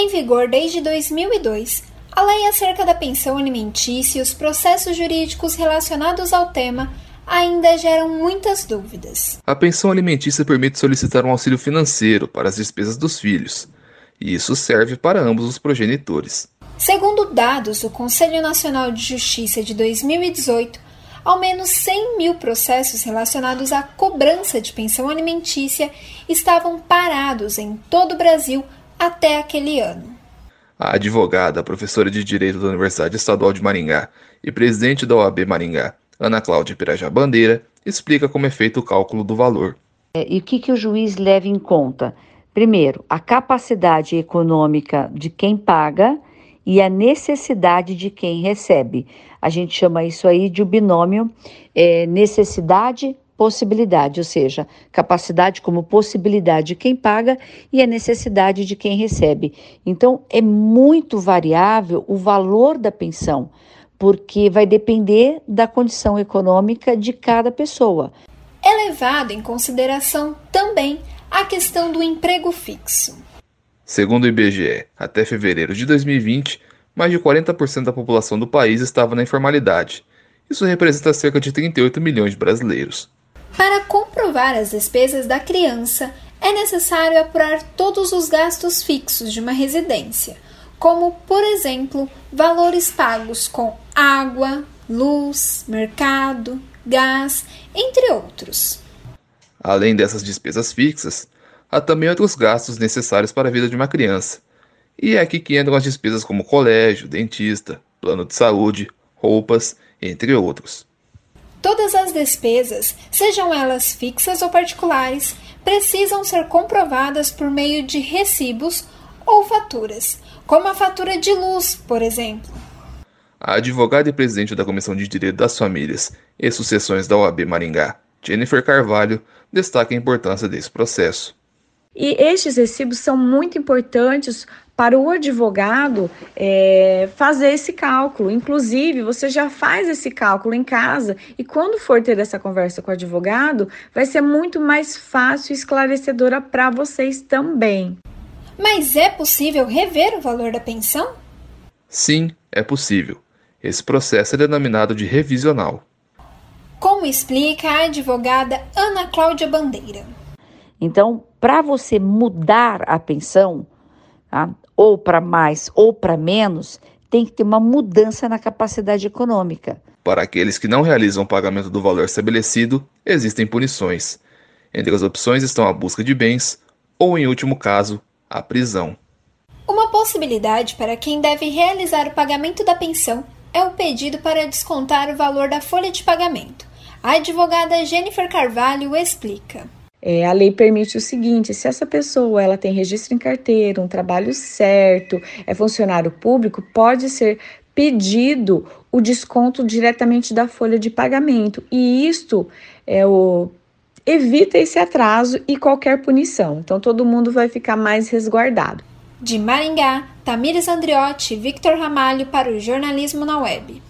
Em vigor desde 2002, a lei acerca da pensão alimentícia e os processos jurídicos relacionados ao tema ainda geram muitas dúvidas. A pensão alimentícia permite solicitar um auxílio financeiro para as despesas dos filhos, e isso serve para ambos os progenitores. Segundo dados do Conselho Nacional de Justiça de 2018, ao menos 100 mil processos relacionados à cobrança de pensão alimentícia estavam parados em todo o Brasil até aquele ano. A advogada, professora de Direito da Universidade Estadual de Maringá e presidente da OAB Maringá, Ana Cláudia Pirajá Bandeira, explica como é feito o cálculo do valor. É, e o que, que o juiz leva em conta? Primeiro, a capacidade econômica de quem paga e a necessidade de quem recebe. A gente chama isso aí de o binômio é, necessidade possibilidade, ou seja, capacidade como possibilidade de quem paga e a necessidade de quem recebe. Então, é muito variável o valor da pensão porque vai depender da condição econômica de cada pessoa. É levado em consideração também a questão do emprego fixo. Segundo o IBGE, até fevereiro de 2020, mais de 40% da população do país estava na informalidade. Isso representa cerca de 38 milhões de brasileiros. Para comprovar as despesas da criança, é necessário apurar todos os gastos fixos de uma residência, como, por exemplo, valores pagos com água, luz, mercado, gás, entre outros. Além dessas despesas fixas, há também outros gastos necessários para a vida de uma criança. E é aqui que entram as despesas como colégio, dentista, plano de saúde, roupas, entre outros. Todas as despesas, sejam elas fixas ou particulares, precisam ser comprovadas por meio de recibos ou faturas, como a fatura de luz, por exemplo. A advogada e presidente da Comissão de Direito das Famílias e Sucessões da OAB Maringá, Jennifer Carvalho, destaca a importância desse processo. E estes recibos são muito importantes para o advogado é, fazer esse cálculo. Inclusive, você já faz esse cálculo em casa e quando for ter essa conversa com o advogado, vai ser muito mais fácil e esclarecedora para vocês também. Mas é possível rever o valor da pensão? Sim, é possível. Esse processo é denominado de revisional. Como explica a advogada Ana Cláudia Bandeira. Então, para você mudar a pensão, tá? ou para mais ou para menos, tem que ter uma mudança na capacidade econômica. Para aqueles que não realizam o pagamento do valor estabelecido, existem punições. Entre as opções estão a busca de bens ou, em último caso, a prisão. Uma possibilidade para quem deve realizar o pagamento da pensão é o pedido para descontar o valor da folha de pagamento. A advogada Jennifer Carvalho explica. É, a lei permite o seguinte: se essa pessoa ela tem registro em carteira, um trabalho certo, é funcionário público, pode ser pedido o desconto diretamente da folha de pagamento. E isto é o evita esse atraso e qualquer punição. Então todo mundo vai ficar mais resguardado. De Maringá, Tamires Andriotti Victor Ramalho para o Jornalismo na Web.